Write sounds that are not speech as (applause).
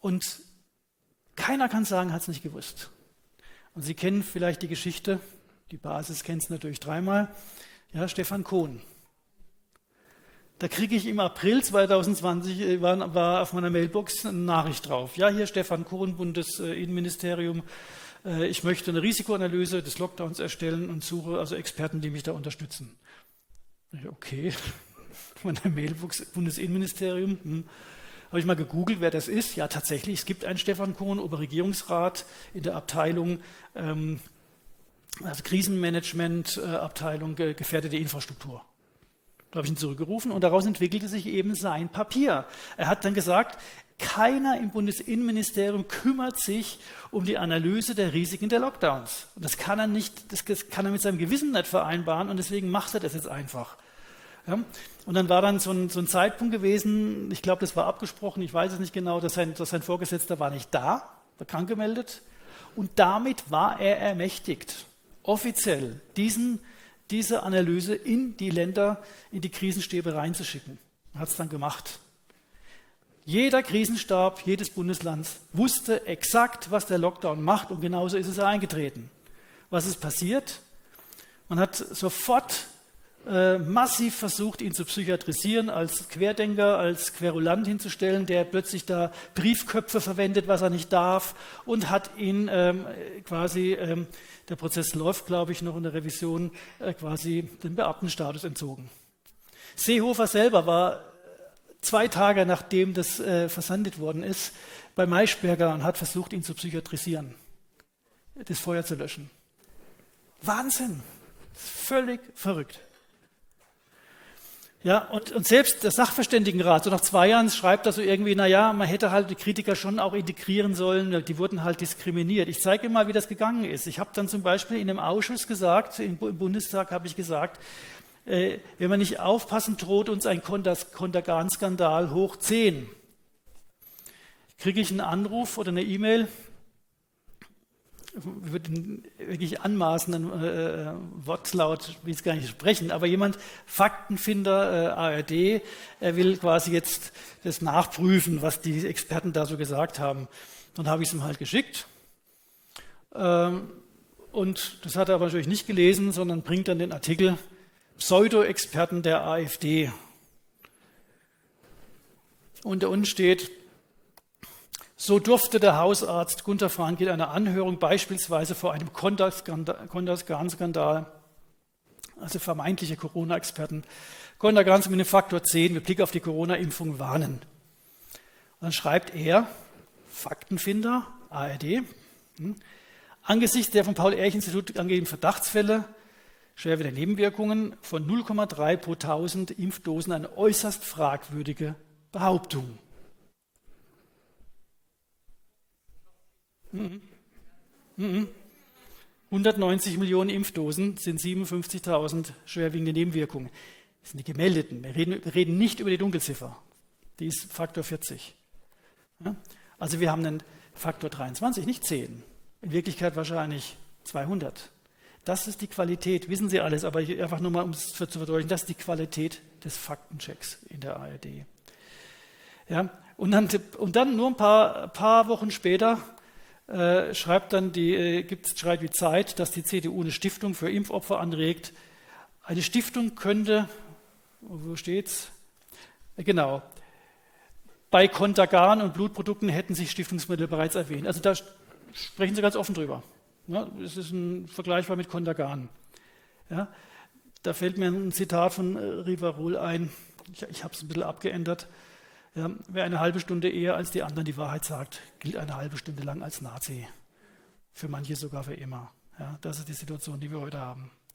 Und keiner kann sagen, hat es nicht gewusst. Und Sie kennen vielleicht die Geschichte, die Basis kennt es natürlich dreimal, ja, Stefan Kohn. Da kriege ich im April 2020, äh, war, war, auf meiner Mailbox eine Nachricht drauf. Ja, hier Stefan Kohn, Bundesinnenministerium. Äh, ich möchte eine Risikoanalyse des Lockdowns erstellen und suche also Experten, die mich da unterstützen. Okay, (laughs) meiner Mailbox, Bundesinnenministerium. Hm. Habe ich mal gegoogelt, wer das ist. Ja, tatsächlich, es gibt einen Stefan Kohn, Oberregierungsrat in der Abteilung, ähm, also Krisenmanagement, äh, Abteilung äh, gefährdete Infrastruktur. Da habe ich ihn zurückgerufen und daraus entwickelte sich eben sein Papier. Er hat dann gesagt, keiner im Bundesinnenministerium kümmert sich um die Analyse der Risiken der Lockdowns. Und das kann er nicht, das kann er mit seinem Gewissen nicht vereinbaren und deswegen macht er das jetzt einfach. Ja? Und dann war dann so ein, so ein Zeitpunkt gewesen, ich glaube, das war abgesprochen, ich weiß es nicht genau, dass sein, dass sein Vorgesetzter war nicht da, war krank gemeldet. Und damit war er ermächtigt, offiziell diesen diese Analyse in die Länder, in die Krisenstäbe reinzuschicken. Hat es dann gemacht. Jeder Krisenstab jedes Bundeslands wusste exakt, was der Lockdown macht und genauso ist es eingetreten. Was ist passiert? Man hat sofort äh, massiv versucht, ihn zu psychiatrisieren, als Querdenker, als Querulant hinzustellen, der plötzlich da Briefköpfe verwendet, was er nicht darf, und hat ihn ähm, quasi, ähm, der Prozess läuft, glaube ich, noch in der Revision, äh, quasi den Beamtenstatus entzogen. Seehofer selber war zwei Tage nachdem das äh, versandet worden ist, bei Maischberger und hat versucht, ihn zu psychiatrisieren, das Feuer zu löschen. Wahnsinn! Völlig verrückt. Ja, und, und selbst der Sachverständigenrat, so nach zwei Jahren, schreibt er so irgendwie, naja, man hätte halt die Kritiker schon auch integrieren sollen, die wurden halt diskriminiert. Ich zeige mal, wie das gegangen ist. Ich habe dann zum Beispiel in einem Ausschuss gesagt, im, Bundestag habe ich gesagt, äh, wenn man nicht aufpassen, droht uns ein Kontergan-Skandal hoch 10. Kriege ich einen Anruf oder eine E-Mail, würde wirklich anmaßenden äh, Wortlaut, will ich gar nicht sprechen, aber jemand, Faktenfinder äh, ARD, er will quasi jetzt das nachprüfen, was die Experten da so gesagt haben. Dann habe ich es ihm halt geschickt. Ähm, und das hat er aber natürlich nicht gelesen, sondern bringt dann den Artikel Pseudo-Experten der AfD. Da unten steht, so durfte der Hausarzt Gunther Frank in einer Anhörung beispielsweise vor einem Kontergan-Skandal, also vermeintliche Corona-Experten, Kontergan mit dem Faktor 10 mit Blick auf die Corona-Impfung warnen. Dann schreibt er, Faktenfinder, ARD, hm, angesichts der vom Paul-Ehrlich-Institut angegebenen Verdachtsfälle schwerwiegende Nebenwirkungen von 0,3 pro 1000 Impfdosen eine äußerst fragwürdige Behauptung. Mhm. Mhm. 190 Millionen Impfdosen sind 57.000 schwerwiegende Nebenwirkungen. Das sind die gemeldeten. Wir reden, wir reden, nicht über die Dunkelziffer. Die ist Faktor 40. Ja? Also wir haben einen Faktor 23, nicht 10. In Wirklichkeit wahrscheinlich 200. Das ist die Qualität, wissen Sie alles, aber einfach nur mal, um es zu verdeutlichen, das ist die Qualität des Faktenchecks in der ARD. Ja? Und, dann, und dann nur ein paar, paar Wochen später äh, schreibt dann die, äh, gibt, schreibt die Zeit, dass die CDU eine Stiftung für Impfopfer anregt. Eine Stiftung könnte, wo steht's? Äh, genau. Bei Kontergan und Blutprodukten hätten sich Stiftungsmittel bereits erwähnt. Also da sprechen sie ganz offen drüber. Ja, das ist ein vergleichbar mit Kontergan. Ja, da fällt mir ein Zitat von äh, Rivarol ein. Ich, ich habe es ein bisschen abgeändert. Ja, wer eine halbe Stunde eher als die anderen die Wahrheit sagt, gilt eine halbe Stunde lang als Nazi. Für manche sogar für immer. Ja, das ist die Situation, die wir heute haben.